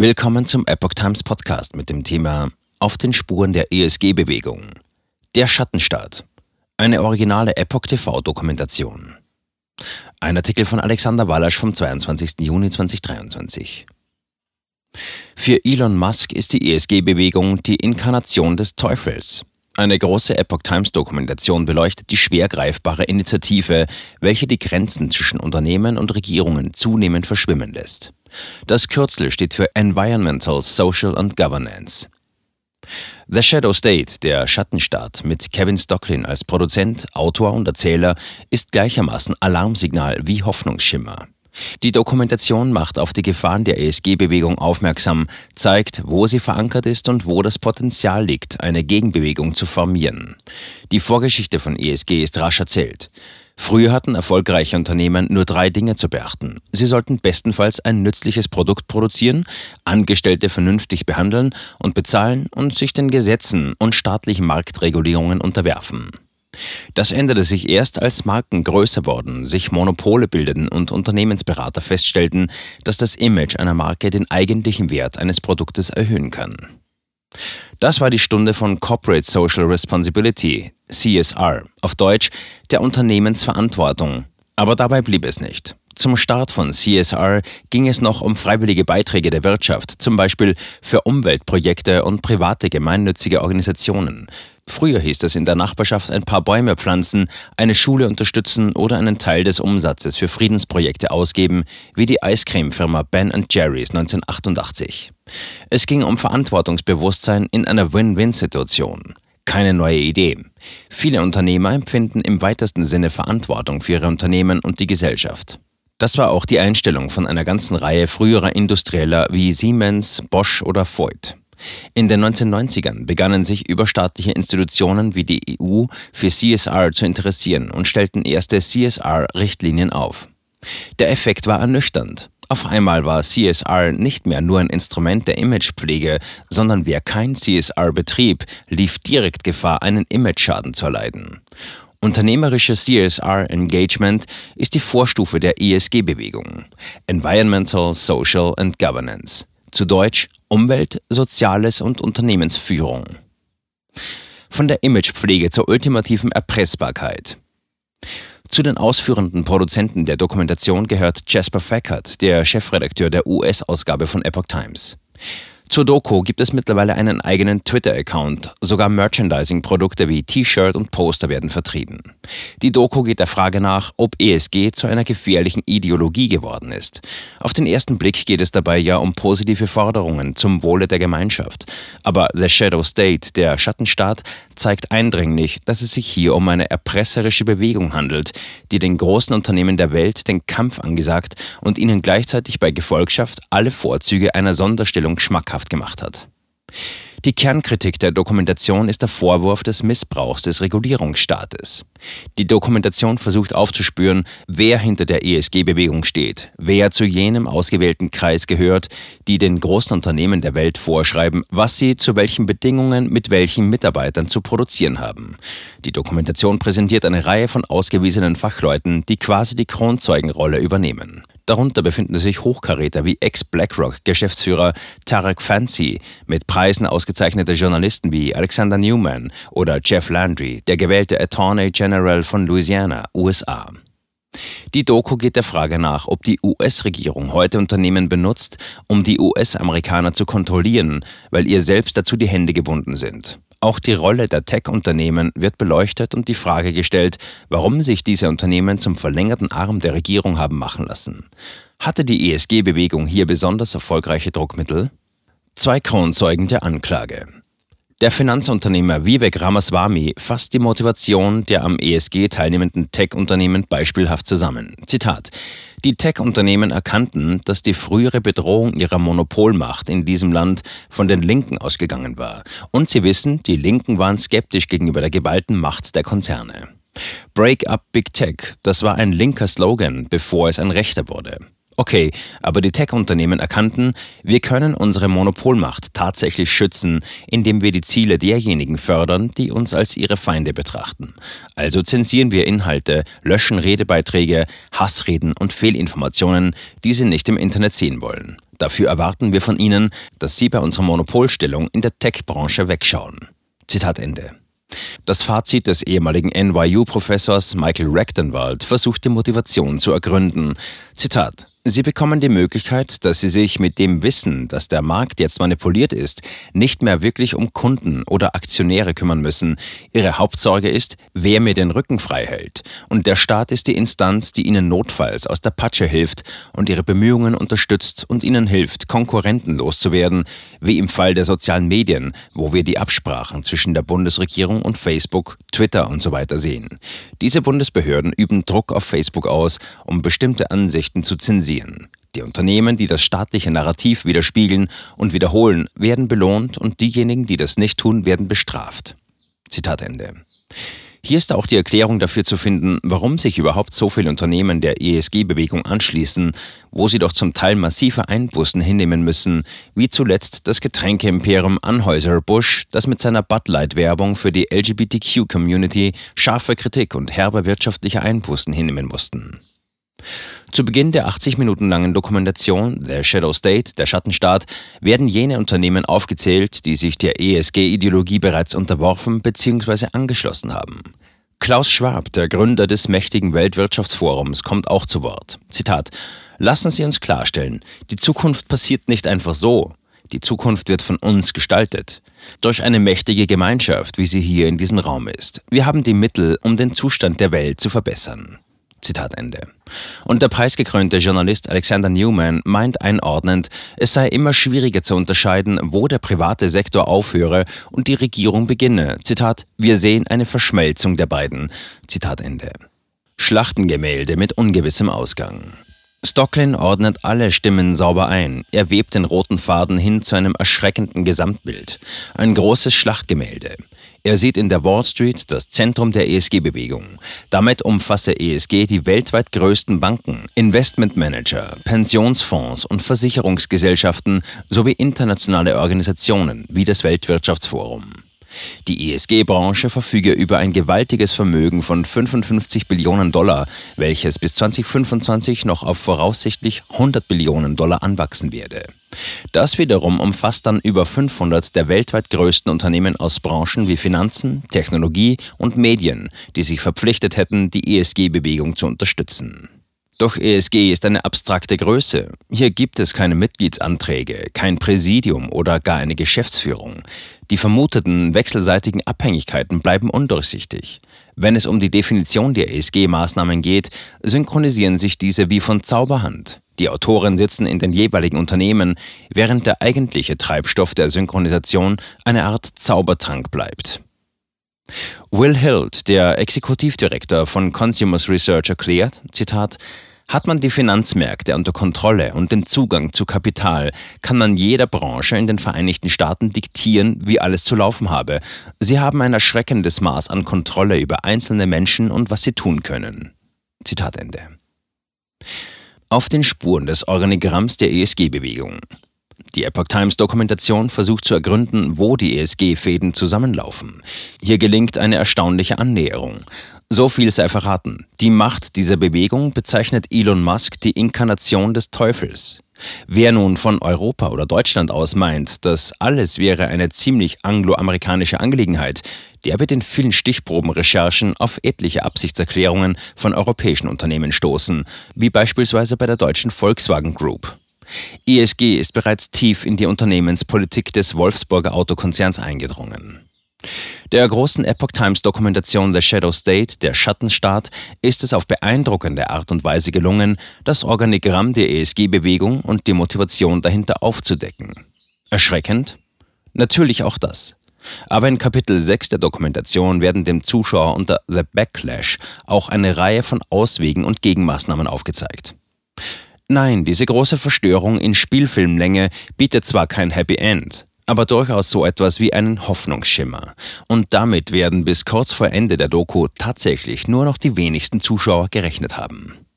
Willkommen zum Epoch Times Podcast mit dem Thema Auf den Spuren der ESG-Bewegung. Der Schattenstaat. Eine originale Epoch TV-Dokumentation. Ein Artikel von Alexander Wallasch vom 22. Juni 2023. Für Elon Musk ist die ESG-Bewegung die Inkarnation des Teufels. Eine große Epoch Times Dokumentation beleuchtet die schwer greifbare Initiative, welche die Grenzen zwischen Unternehmen und Regierungen zunehmend verschwimmen lässt. Das Kürzel steht für Environmental, Social and Governance. The Shadow State, der Schattenstaat, mit Kevin Stocklin als Produzent, Autor und Erzähler, ist gleichermaßen Alarmsignal wie Hoffnungsschimmer. Die Dokumentation macht auf die Gefahren der ESG-Bewegung aufmerksam, zeigt, wo sie verankert ist und wo das Potenzial liegt, eine Gegenbewegung zu formieren. Die Vorgeschichte von ESG ist rasch erzählt. Früher hatten erfolgreiche Unternehmen nur drei Dinge zu beachten. Sie sollten bestenfalls ein nützliches Produkt produzieren, Angestellte vernünftig behandeln und bezahlen und sich den Gesetzen und staatlichen Marktregulierungen unterwerfen. Das änderte sich erst, als Marken größer wurden, sich Monopole bildeten und Unternehmensberater feststellten, dass das Image einer Marke den eigentlichen Wert eines Produktes erhöhen kann. Das war die Stunde von Corporate Social Responsibility, CSR, auf Deutsch der Unternehmensverantwortung. Aber dabei blieb es nicht. Zum Start von CSR ging es noch um freiwillige Beiträge der Wirtschaft, zum Beispiel für Umweltprojekte und private gemeinnützige Organisationen. Früher hieß es in der Nachbarschaft ein paar Bäume pflanzen, eine Schule unterstützen oder einen Teil des Umsatzes für Friedensprojekte ausgeben, wie die Eiscremefirma Ben Jerry's 1988. Es ging um Verantwortungsbewusstsein in einer Win-Win-Situation. Keine neue Idee. Viele Unternehmer empfinden im weitesten Sinne Verantwortung für ihre Unternehmen und die Gesellschaft. Das war auch die Einstellung von einer ganzen Reihe früherer Industrieller wie Siemens, Bosch oder Voigt. In den 1990ern begannen sich überstaatliche Institutionen wie die EU für CSR zu interessieren und stellten erste CSR-Richtlinien auf. Der Effekt war ernüchternd. Auf einmal war CSR nicht mehr nur ein Instrument der Imagepflege, sondern wer kein CSR betrieb, lief direkt Gefahr, einen Imageschaden zu erleiden. Unternehmerische CSR-Engagement ist die Vorstufe der ESG-Bewegung. Environmental, Social and Governance. Zu Deutsch Umwelt, Soziales und Unternehmensführung. Von der Imagepflege zur ultimativen Erpressbarkeit. Zu den ausführenden Produzenten der Dokumentation gehört Jasper Fackert, der Chefredakteur der US-Ausgabe von Epoch Times. Zur Doku gibt es mittlerweile einen eigenen Twitter-Account. Sogar Merchandising-Produkte wie T-Shirt und Poster werden vertrieben. Die Doku geht der Frage nach, ob ESG zu einer gefährlichen Ideologie geworden ist. Auf den ersten Blick geht es dabei ja um positive Forderungen zum Wohle der Gemeinschaft. Aber The Shadow State, der Schattenstaat, zeigt eindringlich, dass es sich hier um eine erpresserische Bewegung handelt, die den großen Unternehmen der Welt den Kampf angesagt und ihnen gleichzeitig bei Gefolgschaft alle Vorzüge einer Sonderstellung schmackhaft schmackhaft gemacht hat. Die Kernkritik der Dokumentation ist der Vorwurf des Missbrauchs des Regulierungsstaates. Die Dokumentation versucht aufzuspüren, wer hinter der ESG-Bewegung steht, wer zu jenem ausgewählten Kreis gehört, die den großen Unternehmen der Welt vorschreiben, was sie zu welchen Bedingungen mit welchen Mitarbeitern zu produzieren haben. Die Dokumentation präsentiert eine Reihe von ausgewiesenen Fachleuten, die quasi die Kronzeugenrolle übernehmen. Darunter befinden sich Hochkaräter wie Ex-BlackRock-Geschäftsführer Tarek Fancy, mit Preisen ausgezeichnete Journalisten wie Alexander Newman oder Jeff Landry, der gewählte Attorney General von Louisiana, USA. Die Doku geht der Frage nach, ob die US-Regierung heute Unternehmen benutzt, um die US-Amerikaner zu kontrollieren, weil ihr selbst dazu die Hände gebunden sind. Auch die Rolle der Tech-Unternehmen wird beleuchtet und die Frage gestellt, warum sich diese Unternehmen zum verlängerten Arm der Regierung haben machen lassen. Hatte die ESG-Bewegung hier besonders erfolgreiche Druckmittel? Zwei Kronzeugen der Anklage. Der Finanzunternehmer Vivek Ramaswamy fasst die Motivation der am ESG teilnehmenden Tech-Unternehmen beispielhaft zusammen. Zitat: Die Tech-Unternehmen erkannten, dass die frühere Bedrohung ihrer Monopolmacht in diesem Land von den Linken ausgegangen war. Und sie wissen, die Linken waren skeptisch gegenüber der geballten Macht der Konzerne. Break up Big Tech, das war ein linker Slogan, bevor es ein rechter wurde. Okay, aber die Tech-Unternehmen erkannten, wir können unsere Monopolmacht tatsächlich schützen, indem wir die Ziele derjenigen fördern, die uns als ihre Feinde betrachten. Also zensieren wir Inhalte, löschen Redebeiträge, Hassreden und Fehlinformationen, die sie nicht im Internet sehen wollen. Dafür erwarten wir von ihnen, dass sie bei unserer Monopolstellung in der Tech-Branche wegschauen. Zitat Ende. Das Fazit des ehemaligen NYU-Professors Michael Rechtenwald versucht die Motivation zu ergründen. Zitat Sie bekommen die Möglichkeit, dass Sie sich mit dem Wissen, dass der Markt jetzt manipuliert ist, nicht mehr wirklich um Kunden oder Aktionäre kümmern müssen. Ihre Hauptsorge ist, wer mir den Rücken frei hält. Und der Staat ist die Instanz, die Ihnen notfalls aus der Patsche hilft und Ihre Bemühungen unterstützt und Ihnen hilft, Konkurrenten loszuwerden, wie im Fall der sozialen Medien, wo wir die Absprachen zwischen der Bundesregierung und Facebook, Twitter und so weiter sehen. Diese Bundesbehörden üben Druck auf Facebook aus, um bestimmte Ansichten zu zensieren sehen. Die Unternehmen, die das staatliche Narrativ widerspiegeln und wiederholen, werden belohnt und diejenigen, die das nicht tun, werden bestraft. Zitat Ende. Hier ist auch die Erklärung dafür zu finden, warum sich überhaupt so viele Unternehmen der ESG-Bewegung anschließen, wo sie doch zum Teil massive Einbußen hinnehmen müssen, wie zuletzt das Getränkeimperium Anheuser-Busch, das mit seiner Bud Light-Werbung für die LGBTQ-Community scharfe Kritik und herbe wirtschaftliche Einbußen hinnehmen mussten. Zu Beginn der 80 Minuten langen Dokumentation The Shadow State, der Schattenstaat, werden jene Unternehmen aufgezählt, die sich der ESG-Ideologie bereits unterworfen bzw. angeschlossen haben. Klaus Schwab, der Gründer des mächtigen Weltwirtschaftsforums, kommt auch zu Wort. Zitat: Lassen Sie uns klarstellen, die Zukunft passiert nicht einfach so. Die Zukunft wird von uns gestaltet. Durch eine mächtige Gemeinschaft, wie sie hier in diesem Raum ist. Wir haben die Mittel, um den Zustand der Welt zu verbessern. Zitat Ende. Und der preisgekrönte Journalist Alexander Newman meint einordnend, es sei immer schwieriger zu unterscheiden, wo der private Sektor aufhöre und die Regierung beginne. Zitat, wir sehen eine Verschmelzung der beiden. Zitat Ende. Schlachtengemälde mit ungewissem Ausgang. Stocklin ordnet alle Stimmen sauber ein. Er webt den roten Faden hin zu einem erschreckenden Gesamtbild. Ein großes Schlachtgemälde. Er sieht in der Wall Street das Zentrum der ESG-Bewegung. Damit umfasse ESG die weltweit größten Banken, Investmentmanager, Pensionsfonds und Versicherungsgesellschaften sowie internationale Organisationen wie das Weltwirtschaftsforum. Die ESG-Branche verfüge über ein gewaltiges Vermögen von 55 Billionen Dollar, welches bis 2025 noch auf voraussichtlich 100 Billionen Dollar anwachsen werde. Das wiederum umfasst dann über 500 der weltweit größten Unternehmen aus Branchen wie Finanzen, Technologie und Medien, die sich verpflichtet hätten, die ESG-Bewegung zu unterstützen. Doch ESG ist eine abstrakte Größe. Hier gibt es keine Mitgliedsanträge, kein Präsidium oder gar eine Geschäftsführung. Die vermuteten wechselseitigen Abhängigkeiten bleiben undurchsichtig. Wenn es um die Definition der ESG-Maßnahmen geht, synchronisieren sich diese wie von Zauberhand. Die Autoren sitzen in den jeweiligen Unternehmen, während der eigentliche Treibstoff der Synchronisation eine Art Zaubertrank bleibt. Will Hild, der Exekutivdirektor von Consumers Research, erklärt, Zitat, hat man die Finanzmärkte unter Kontrolle und den Zugang zu Kapital, kann man jeder Branche in den Vereinigten Staaten diktieren, wie alles zu laufen habe. Sie haben ein erschreckendes Maß an Kontrolle über einzelne Menschen und was sie tun können. Zitat Ende. Auf den Spuren des Organigramms der ESG-Bewegung. Die Epoch Times Dokumentation versucht zu ergründen, wo die ESG-Fäden zusammenlaufen. Hier gelingt eine erstaunliche Annäherung. So viel sei verraten. Die Macht dieser Bewegung bezeichnet Elon Musk die Inkarnation des Teufels. Wer nun von Europa oder Deutschland aus meint, dass alles wäre eine ziemlich angloamerikanische Angelegenheit, der wird in vielen Stichprobenrecherchen auf etliche Absichtserklärungen von europäischen Unternehmen stoßen, wie beispielsweise bei der deutschen Volkswagen Group. ESG ist bereits tief in die Unternehmenspolitik des Wolfsburger Autokonzerns eingedrungen. Der großen Epoch Times Dokumentation The Shadow State, der Schattenstaat, ist es auf beeindruckende Art und Weise gelungen, das Organigramm der ESG-Bewegung und die Motivation dahinter aufzudecken. Erschreckend? Natürlich auch das. Aber in Kapitel 6 der Dokumentation werden dem Zuschauer unter The Backlash auch eine Reihe von Auswegen und Gegenmaßnahmen aufgezeigt. Nein, diese große Verstörung in Spielfilmlänge bietet zwar kein Happy End, aber durchaus so etwas wie einen Hoffnungsschimmer. Und damit werden bis kurz vor Ende der Doku tatsächlich nur noch die wenigsten Zuschauer gerechnet haben.